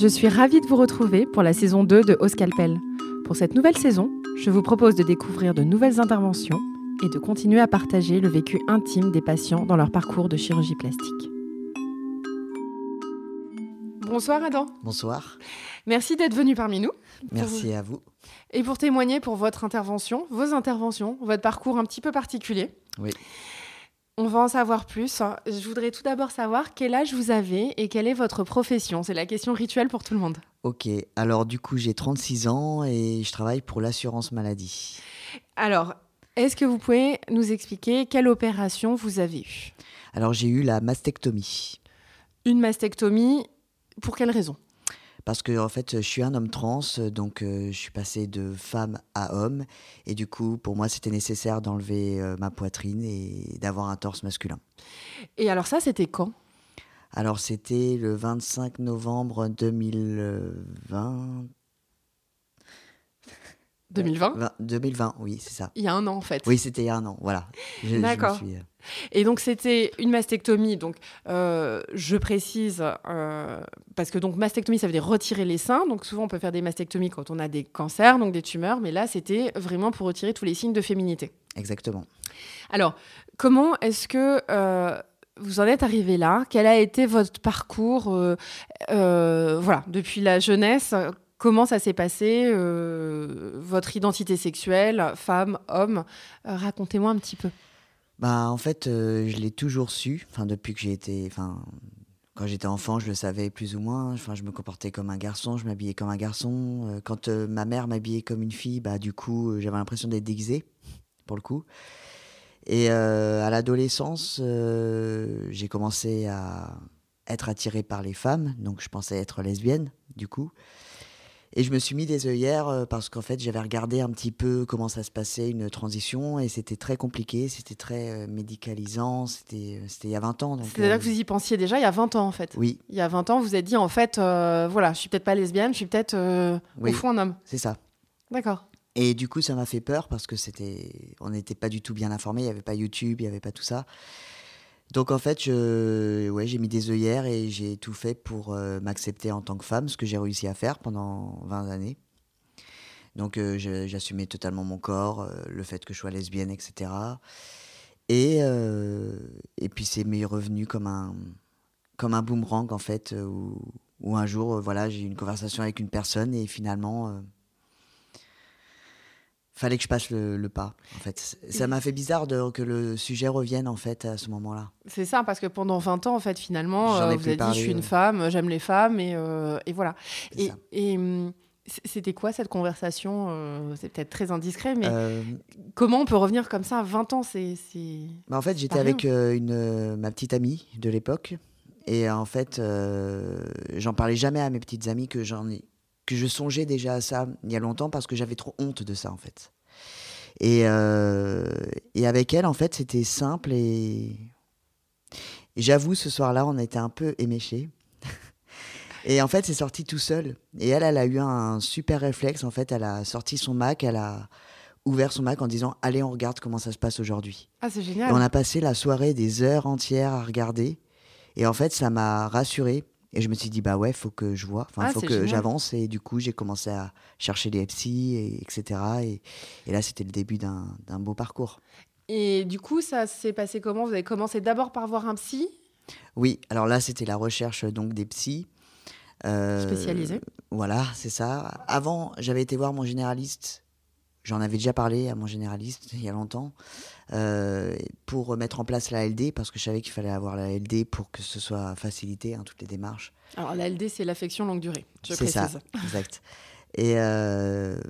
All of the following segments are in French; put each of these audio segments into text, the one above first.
Je suis ravie de vous retrouver pour la saison 2 de Au Scalpel. Pour cette nouvelle saison, je vous propose de découvrir de nouvelles interventions et de continuer à partager le vécu intime des patients dans leur parcours de chirurgie plastique. Bonsoir Adam. Bonsoir. Merci d'être venu parmi nous. Merci à vous. Et pour témoigner pour votre intervention, vos interventions, votre parcours un petit peu particulier. Oui. On va en savoir plus. Je voudrais tout d'abord savoir quel âge vous avez et quelle est votre profession. C'est la question rituelle pour tout le monde. Ok, alors du coup j'ai 36 ans et je travaille pour l'assurance maladie. Alors, est-ce que vous pouvez nous expliquer quelle opération vous avez eue? Alors j'ai eu la mastectomie. Une mastectomie, pour quelle raison? Parce que en fait, je suis un homme trans, donc euh, je suis passé de femme à homme, et du coup, pour moi, c'était nécessaire d'enlever euh, ma poitrine et d'avoir un torse masculin. Et alors ça, c'était quand? Alors c'était le 25 novembre 2020. 2020 2020, oui, c'est ça. Il y a un an, en fait. Oui, c'était il y a un an, voilà. D'accord. Euh, Et donc, c'était une mastectomie. Donc, euh, je précise, euh, parce que donc mastectomie, ça veut dire retirer les seins. Donc, souvent, on peut faire des mastectomies quand on a des cancers, donc des tumeurs. Mais là, c'était vraiment pour retirer tous les signes de féminité. Exactement. Alors, comment est-ce que vous en êtes arrivé là? Quel a été votre parcours Voilà, depuis la jeunesse? Comment ça s'est passé, euh, votre identité sexuelle, femme, homme? Euh, Racontez-moi un petit peu. Bah, en fait, euh, je l'ai toujours su. Enfin, depuis que j'ai été, enfin, quand j'étais enfant, je le savais plus ou moins. Je me comportais comme un garçon, je m'habillais comme un garçon. Quand ma mère m'habillait comme une fille, bah, du coup, j'avais l'impression d'être déguisée, pour le coup. Et à l'adolescence, j'ai commencé à être attirée par les femmes, donc je pensais être lesbienne, du coup. Et je me suis mis des œillères euh, parce qu'en fait, j'avais regardé un petit peu comment ça se passait, une transition, et c'était très compliqué, c'était très euh, médicalisant, c'était il y a 20 ans. C'est là que vous y pensiez déjà, il y a 20 ans en fait. Oui. Il y a 20 ans, vous vous êtes dit, en fait, euh, voilà, je suis peut-être pas lesbienne, je suis peut-être au fond un homme. C'est ça. D'accord. Et du coup, ça m'a fait peur parce que c'était, on n'était pas du tout bien informés, il n'y avait pas YouTube, il n'y avait pas tout ça. Donc en fait, je, ouais, j'ai mis des œillères et j'ai tout fait pour euh, m'accepter en tant que femme, ce que j'ai réussi à faire pendant 20 années. Donc euh, j'assumais totalement mon corps, euh, le fait que je sois lesbienne, etc. Et, et puis c'est m'est revenu comme un, comme un boomerang en fait, où, où un jour, voilà, j'ai eu une conversation avec une personne et finalement fallait que je passe le, pas. En fait, ça m'a fait bizarre de, que le sujet revienne en fait à ce moment-là. C'est ça, parce que pendant 20 ans, en fait, finalement, euh, vous avez dit, je suis une femme, j'aime les femmes, et, euh, et voilà. Et, hum, c'était quoi cette conversation euh, C'est peut-être très indiscret, mais comment on peut revenir comme ça à 20 ans C'est. Bah en fait, j'étais avec une, ma petite amie de l'époque. Et en fait, j'en parlais jamais à mes petites amies que j'en ai, que je songeais déjà à ça il y a longtemps parce que j'avais trop honte de ça en fait. Et, euh, et avec elle, en fait, c'était simple et, j'avoue, ce soir-là, on était un peu éméchés. et en fait, c'est sorti tout seul. Et elle, elle a eu un super réflexe. En fait, elle a sorti son Mac, elle a ouvert son Mac en disant Allez, on regarde comment ça se passe aujourd'hui. Ah, c'est génial. on a passé la soirée des heures entières à regarder. Et en fait, ça m'a rassuré et je me suis dit, bah ouais, faut que je vois, enfin, ah, faut que j'avance. Et du coup, j'ai commencé à chercher des psy, et, etc. Et, et là, c'était le début d'un beau parcours. Et du coup, ça s'est passé comment? Vous avez commencé d'abord par voir un psy? Oui, alors là, c'était la recherche donc des psys. Euh, Spécialisés Voilà, c'est ça. Avant, j'avais été voir mon généraliste J'en avais déjà parlé à mon généraliste il y a longtemps euh, pour mettre en place la LD parce que je savais qu'il fallait avoir la LD pour que ce soit facilité, hein, toutes les démarches. Alors la LD, c'est l'affection longue durée. C'est ça, exact. Et euh,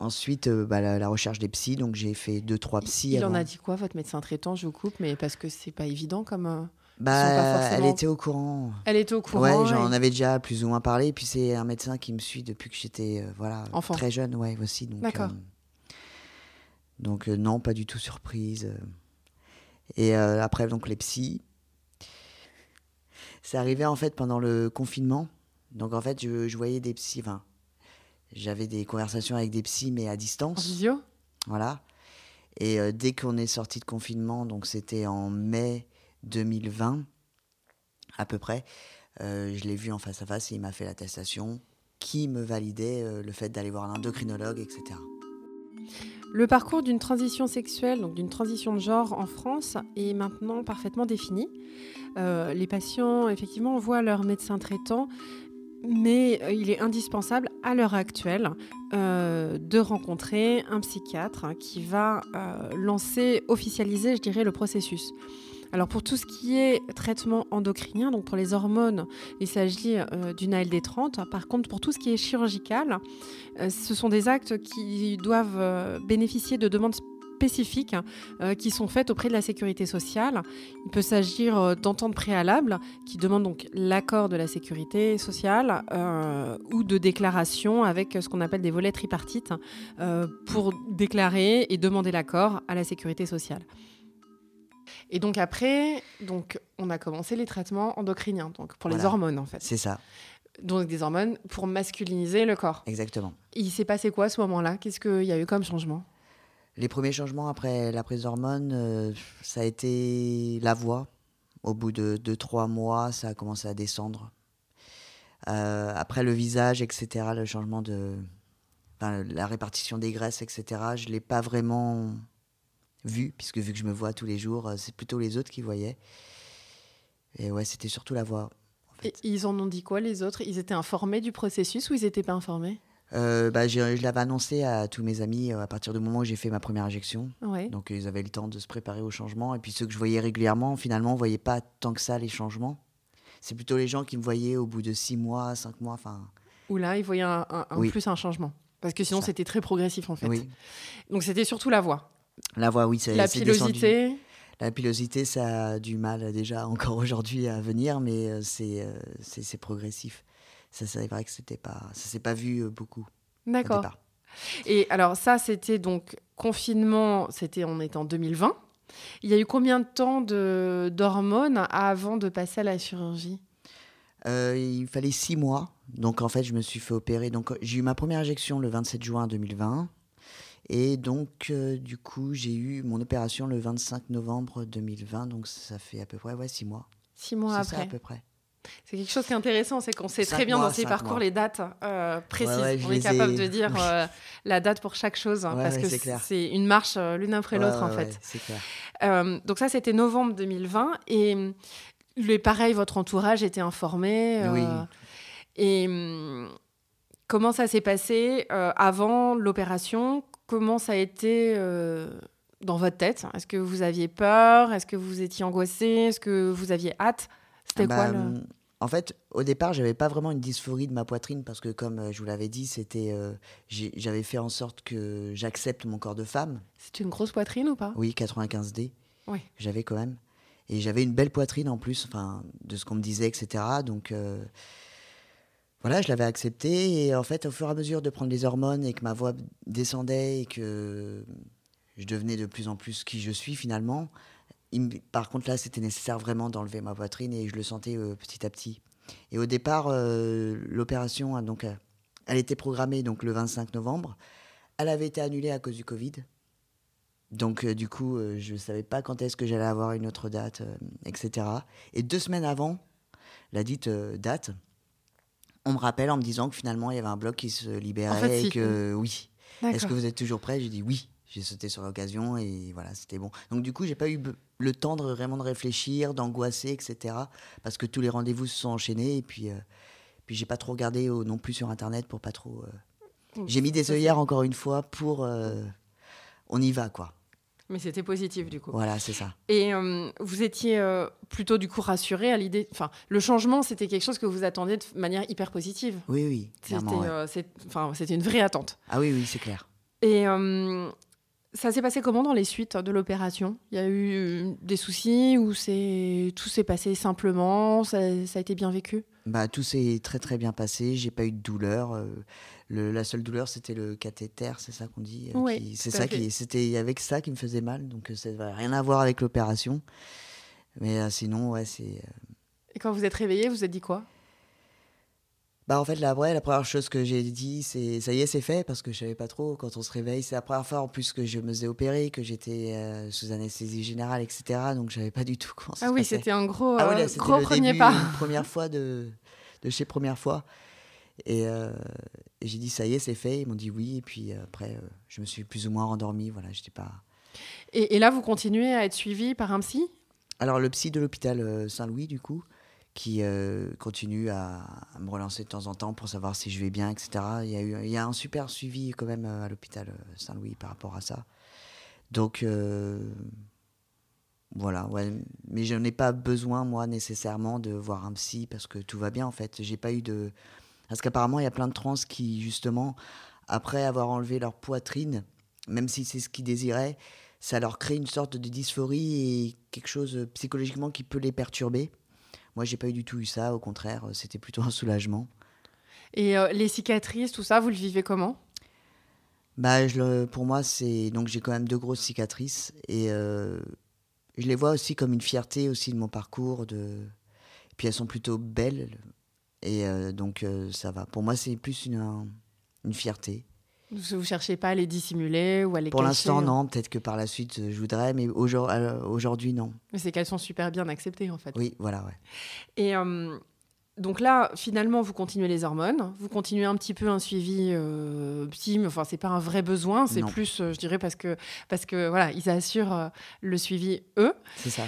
ensuite, euh, bah, la, recherche des psys, donc j'ai fait deux, trois psys. Il en a dit quoi, votre médecin traitant Je vous coupe, mais parce que c'est pas évident comme. Bah, elle était au courant. Elle était au courant. Ouais, j'en avais déjà plus ou moins parlé. Et puis c'est un médecin qui me suit depuis que j'étais euh, voilà très jeune, ouais aussi. D'accord. Euh, donc euh, non, pas du tout surprise. Et après donc les psys, c'est arrivé en fait pendant le confinement. Donc en fait je, je voyais des psys. Enfin, j'avais des conversations avec des psys mais à distance. En visio? Voilà. Et dès qu'on est sorti de confinement, donc c'était en mai 2020 à peu près, je l'ai vu en face à face et il m'a fait l'attestation qui me validait le fait d'aller voir un endocrinologue, etc. Le parcours d'une transition sexuelle, donc d'une transition de genre en France, est maintenant parfaitement défini. Euh, les patients, effectivement, voient leur médecin traitant, mais euh, il est indispensable à l'heure actuelle euh, de rencontrer un psychiatre qui va lancer, officialiser, je dirais, le processus. Alors pour tout ce qui est traitement endocrinien, donc pour les hormones, il s'agit euh, d'une ALD30. Par contre, pour tout ce qui est chirurgical, euh, ce sont des actes qui doivent euh, bénéficier de demandes spécifiques qui sont faites auprès de la sécurité sociale. Il peut s'agir d'ententes préalables qui demandent donc l'accord de la sécurité sociale ou de déclarations avec ce qu'on appelle des volets tripartites pour déclarer et demander l'accord à la sécurité sociale. Et donc après, donc on a commencé les traitements endocriniens, donc pour les hormones en fait. C'est ça. Donc des hormones pour masculiniser le corps. Exactement. Il s'est passé quoi à ce moment-là? Qu'est-ce qu'il y a eu comme changement? Les premiers changements après la prise d'hormones, euh, ça a été la voix. Au bout de 2-3 mois, ça a commencé à descendre. Euh, après le visage, etc., le changement de. la répartition des graisses, etc., je ne l'ai pas vraiment vu, puisque vu que je me vois tous les jours, euh, c'est plutôt les autres qui voyaient. Et ouais, c'était surtout la voix. Et ils en ont dit quoi les autres? Ils étaient informés du processus ou ils n'étaient pas informés? Euh, bah, je l'avais annoncé à tous mes amis euh, à partir du moment où j'ai fait ma première injection. Donc ils avaient le temps de se préparer au changement. Et puis ceux que je voyais régulièrement, finalement, ne voyaient pas tant que ça les changements. C'est plutôt les gens qui me voyaient au bout de six mois, cinq mois. Enfin. Ou là, ils voyaient un, plus un changement. Parce que sinon, c'était très progressif en fait. Donc c'était surtout la voix. La voix, oui, c'est La pilosité La pilosité, ça a du mal déjà encore aujourd'hui à venir, mais euh, euh, c'est c'est progressif. Ça, c'est vrai que c'était pas, ça s'est pas vu euh, beaucoup. D'accord. Et alors ça, c'était donc confinement, c'était on était en 2020. Il y a eu combien de temps d'hormones avant de passer à la chirurgie? Il fallait six mois. Donc en fait, je me suis fait opérer. Donc j'ai eu ma première injection le 27 juin 2020. Et donc, euh, du coup, j'ai eu mon opération le 25 novembre 2020, donc ça fait à peu près ouais, six mois. Six mois après. Ça, à peu près. C'est quelque chose qui est intéressant, c'est qu'on sait très bien dans ces parcours les dates euh, précises. On est capable de dire euh, la date pour chaque chose, parce que c'est une marche l'une après l'autre en fait. clair. donc ça, c'était novembre 2020, et les, pareil, votre entourage était informé. oui. Et hum, comment ça s'est passé avant l'opération? Comment ça a été euh, dans votre tête? Est-ce que vous aviez peur? Est-ce que vous étiez angoissé? Est-ce que vous aviez hâte? C'était bah, quoi le... Hum, en fait, au départ, j'avais pas vraiment une dysphorie de ma poitrine parce que, comme euh, je vous l'avais dit, c'était, euh, j'avais fait en sorte que j'accepte mon corps de femme. C'est une grosse poitrine ou pas? Oui, 95D. Oui. J'avais quand même. Et j'avais une belle poitrine en plus, enfin, de ce qu'on me disait, etc. Donc, voilà, je l'avais accepté. Et en fait, au fur et à mesure de prendre les hormones et que ma voix descendait et que je devenais de plus en plus qui je suis finalement, par contre là, c'était nécessaire vraiment d'enlever ma poitrine et je le sentais euh, petit à petit. Et au départ, euh, l'opération, donc, euh, elle était programmée donc le 25 novembre. Elle avait été annulée à cause du Covid. Donc, du coup, je ne savais pas quand est-ce que j'allais avoir une autre date, etc. Et deux semaines avant la dite date, on me rappelle en me disant que finalement il y avait un bloc qui se libérait et que oui. Est-ce que vous êtes toujours prêt? J'ai dit oui. J'ai sauté sur l'occasion et voilà, c'était bon. Donc du coup, j'ai pas eu le temps de vraiment de réfléchir, d'angoisser, etc. Parce que tous les rendez-vous se sont enchaînés et puis, euh, puis j'ai pas trop regardé non plus sur internet pour pas trop. Euh, j'ai mis des œillères encore une fois pour. Euh, on y va quoi. Mais c'était positif du coup. Voilà, c'est ça. Et euh, vous étiez euh, plutôt du coup rassuré à l'idée. Enfin, le changement, c'était quelque chose que vous attendiez de manière hyper positive. Oui, oui. C'était, euh, c'était une vraie attente. Ah oui, oui, c'est clair. Et ça s'est passé comment dans les suites de l'opération? Il y a eu des soucis ou tout s'est passé simplement? Ça, ça, a été bien vécu? Bah tout s'est très très bien passé. J'ai pas eu de douleur la seule douleur, c'était le cathéter, c'est ça qu'on dit. Euh, oui, c'est ça qui, c'était avec ça qui me faisait mal, donc euh, ça n'avait rien à voir avec l'opération. Mais euh, sinon, ouais, c'est. Et quand vous êtes réveillé, vous vous êtes dit quoi? Bah en fait la vraie la première chose que j'ai dit c'est ça y est c'est fait parce que je savais pas trop. Quand on se réveille c'est la première fois en plus que je me faisais opérer que j'étais euh, sous anesthésie générale etc donc je savais pas du tout comment ça ah oui c'était un gros ah, gros premier pas. première fois de de chez première fois. Et, euh, et j'ai dit ça y est c'est fait. Ils m'ont dit oui et puis après je me suis plus ou moins rendormi voilà j'étais pas et, et, là vous continuez à être suivi par un psy? Alors le psy de l'hôpital Saint-Louis du coup qui euh, continue à, me relancer de temps en temps pour savoir si je vais bien, etc. Il y a, eu, il y a un super suivi quand même euh, à l'hôpital euh, Saint-Louis par rapport à ça. Donc, voilà, ouais. Mais je n'ai pas besoin, moi, nécessairement de voir un psy parce que tout va bien, en fait. J'ai pas eu de... Parce qu'apparemment, il y a plein de trans qui, justement, après avoir enlevé leur poitrine, même si c'est ce qu'ils désiraient, ça leur crée une sorte de dysphorie et quelque chose psychologiquement qui peut les perturber. Moi, j'ai pas eu du tout eu ça. Au contraire, euh, c'était plutôt un soulagement. Et euh, les cicatrices, tout ça, vous le vivez comment? Bah, je pour moi, c'est donc j'ai quand même deux grosses cicatrices et euh, je les vois aussi comme une fierté aussi de mon parcours. De... Et puis elles sont plutôt belles et donc ça va. Pour moi, c'est plus une, une fierté. Vous ne cherchez pas à les dissimuler ou à les Pour l'instant, euh non. Peut-être que par la suite, je voudrais, mais euh, aujourd'hui, non. Mais c'est qu'elles sont super bien acceptées, en fait. Oui, voilà, ouais. Et euh, donc là, finalement, vous continuez les hormones, vous continuez un petit peu un suivi euh, psy, mais enfin, c'est pas un vrai besoin, c'est plus, je dirais, parce que, parce que voilà, ils assurent le suivi eux. C'est ça.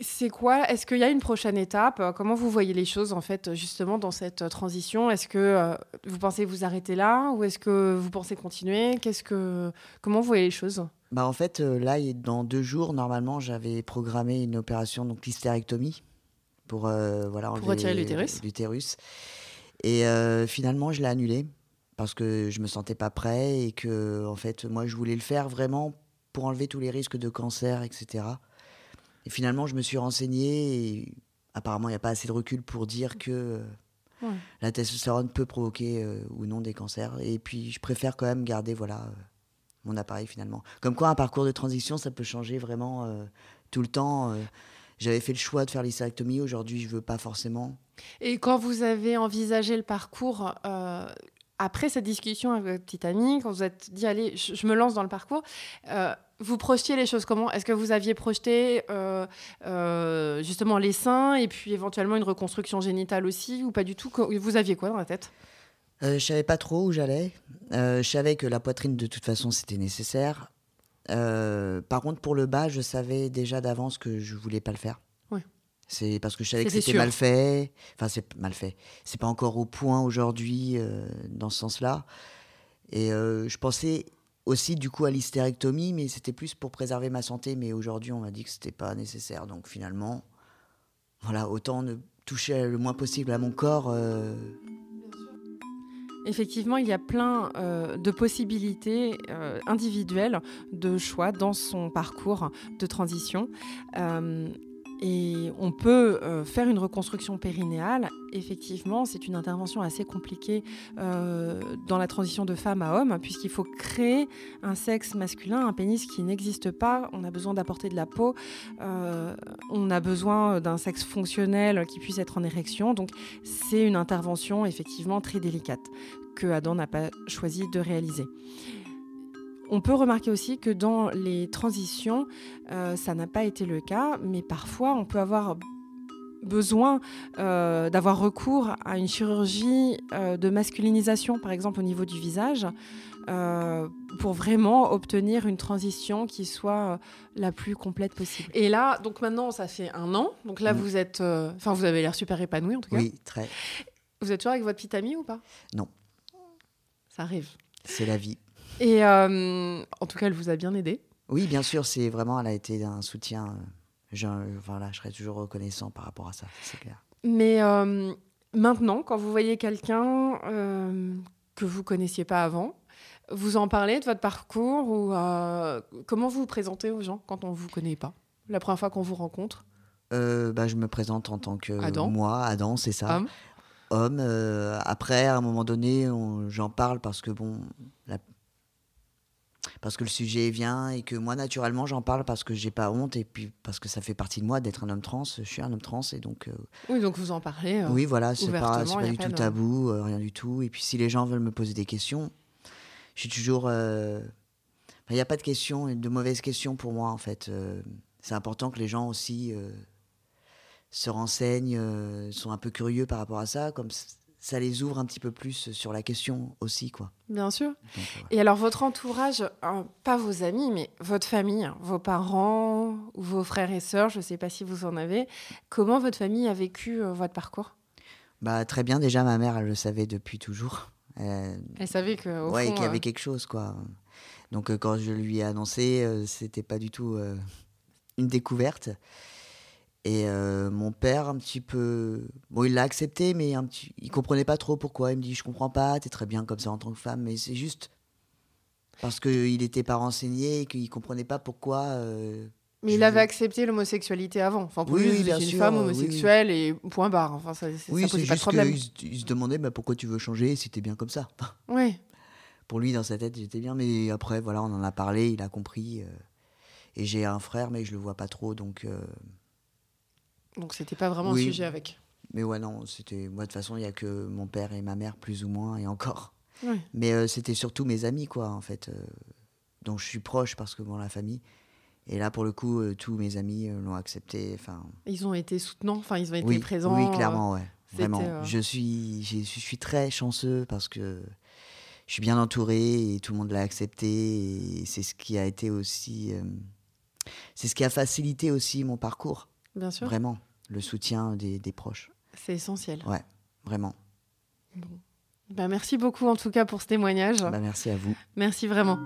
C'est quoi? Est-ce qu'il y a une prochaine étape? Comment vous voyez les choses en fait justement dans cette transition? Est-ce que euh, vous pensez vous arrêter là ou est-ce que vous pensez continuer? Qu'est-ce que comment vous voyez les choses? Bah en fait euh, là dans deux jours normalement j'avais programmé une opération donc l'hystérectomie pour euh, voilà pour retirer l'utérus. L'utérus. Et finalement je l'ai annulé parce que je me sentais pas prêt et que en fait moi je voulais le faire vraiment pour enlever tous les risques de cancer etc. Et finalement, je me suis renseigné et apparemment, il n'y a pas assez de recul pour dire que la testostérone peut provoquer euh, ou non des cancers. Et puis, je préfère quand même garder voilà, euh, mon appareil finalement. Comme quoi, un parcours de transition, ça peut changer vraiment euh, tout le temps. J'avais fait le choix de faire l'hystérectomie, aujourd'hui, je ne veux pas forcément. Et quand vous avez envisagé le parcours, après cette discussion avec votre petite amie, quand vous êtes dit, allez, je, me lance dans le parcours, vous projetiez les choses comment? Est-ce que vous aviez projeté euh, euh, justement les seins et puis éventuellement une reconstruction génitale aussi ou pas du tout? Vous aviez quoi dans la tête? Euh, Je savais pas trop où j'allais. Euh, je savais que la poitrine de toute façon c'était nécessaire. par contre pour le bas, je savais déjà d'avance que je voulais pas le faire. C'est parce que je savais que c'était mal fait. Enfin c'est mal fait. C'est pas encore au point aujourd'hui dans ce sens-là. Et je pensais aussi du coup à l'hystérectomie, mais c'était plus pour préserver ma santé. Mais aujourd'hui, on m'a dit que c'était pas nécessaire. Donc finalement, voilà, autant ne toucher le moins possible à mon corps. Euh. Effectivement, il y a plein euh, de possibilités euh, individuelles de choix dans son parcours de transition. Et on peut euh, faire une reconstruction périnéale. Effectivement, c'est une intervention assez compliquée euh, dans la transition de femme à homme, puisqu'il faut créer un sexe masculin, un pénis qui n'existe pas. On a besoin d'apporter de la peau. Euh, on a besoin d'un sexe fonctionnel qui puisse être en érection. Donc, c'est une intervention effectivement très délicate que Adam n'a pas choisi de réaliser. On peut remarquer aussi que dans les transitions, euh, ça n'a pas été le cas, mais parfois on peut avoir besoin euh, d'avoir recours à une chirurgie euh, de masculinisation, par exemple au niveau du visage, pour vraiment obtenir une transition qui soit la plus complète possible. Et là, donc maintenant, ça fait un an. Donc là, mm. vous êtes, enfin, vous avez l'air super épanoui en tout cas. Oui, très. Vous êtes toujours avec votre petite amie ou pas? Non. Ça arrive. C'est la vie. Et euh, en tout cas, elle vous a bien aidé. Oui, bien sûr, c'est vraiment, elle a été un soutien. Euh, je, voilà, je serai toujours reconnaissant par rapport à ça, c'est clair. Mais euh, maintenant, quand vous voyez quelqu'un que vous connaissiez pas avant, vous en parlez de votre parcours ou comment vous vous présentez aux gens quand on vous connaît pas La première fois qu'on vous rencontre? Bah, Je me présente en tant que moi, Adam, c'est ça. Homme. Homme. après, à un moment donné, j'en parle parce que bon, la, parce que le sujet vient et que moi naturellement j'en parle parce que j'ai pas honte et puis parce que ça fait partie de moi d'être un homme trans. Je suis un homme trans et donc. oui, donc vous en parlez. oui, voilà, c'est pas, pas du tout tabou, rien du tout. Et puis si les gens veulent me poser des questions, je suis toujours. Il n'y a pas de questions, de mauvaises questions pour moi en fait. c'est important que les gens aussi se renseignent, euh, sont un peu curieux par rapport à ça, comme ça les ouvre un petit peu plus sur la question aussi, quoi. Bien sûr. Et alors votre entourage, hein, pas vos amis, mais votre famille, hein, vos parents ou vos frères et sœurs, je ne sais pas si vous en avez, comment votre famille a vécu euh, votre parcours? Bah très bien. Déjà, ma mère, elle le savait depuis toujours. Elle, savait que, ouais, qu'il y avait euh, quelque chose, quoi. Donc quand je lui ai annoncé, c'était pas du tout une découverte. Et euh, mon père, un petit peu. Bon, il l'a accepté, mais un petit... il comprenait pas trop pourquoi. Il me dit Je comprends pas, tu es très bien comme ça en tant que femme, mais c'est juste parce qu'il n'était pas renseigné et qu'il comprenait pas pourquoi. Euh, mais il avait accepté l'homosexualité avant. Enfin, pour lui, oui, une femme homosexuelle et point barre. Enfin, ça, oui, ça posait pas de problème. Il, se demandait bah, pourquoi tu veux changer si t'es bien comme ça. Oui. Pour lui, dans sa tête, j'étais bien, mais après, voilà, on en a parlé, il a compris. Euh, et j'ai un frère, mais je le vois pas trop, donc. Donc c'était pas vraiment un sujet avec. Mais ouais, non, c'était. Moi, de toute façon, il y a que mon père et ma mère, plus ou moins, et encore. Mais euh, c'était surtout mes amis, quoi, en fait, euh, dont je suis proche parce que, bon, la famille. Et là, pour le coup, euh, tous mes amis l'ont accepté. Enfin. Ils ont été soutenants, enfin, ils ont été présents. Oui, clairement, ouais. Vraiment. Je, suis, je suis très chanceux parce que je suis bien entouré et tout le monde l'a accepté. Et c'est ce qui a été aussi. c'est ce qui a facilité aussi mon parcours. Bien sûr. Vraiment, le soutien des, proches. C'est essentiel. Ouais, vraiment. Bah, merci beaucoup en tout cas pour ce témoignage. Bah, merci à vous. Merci vraiment.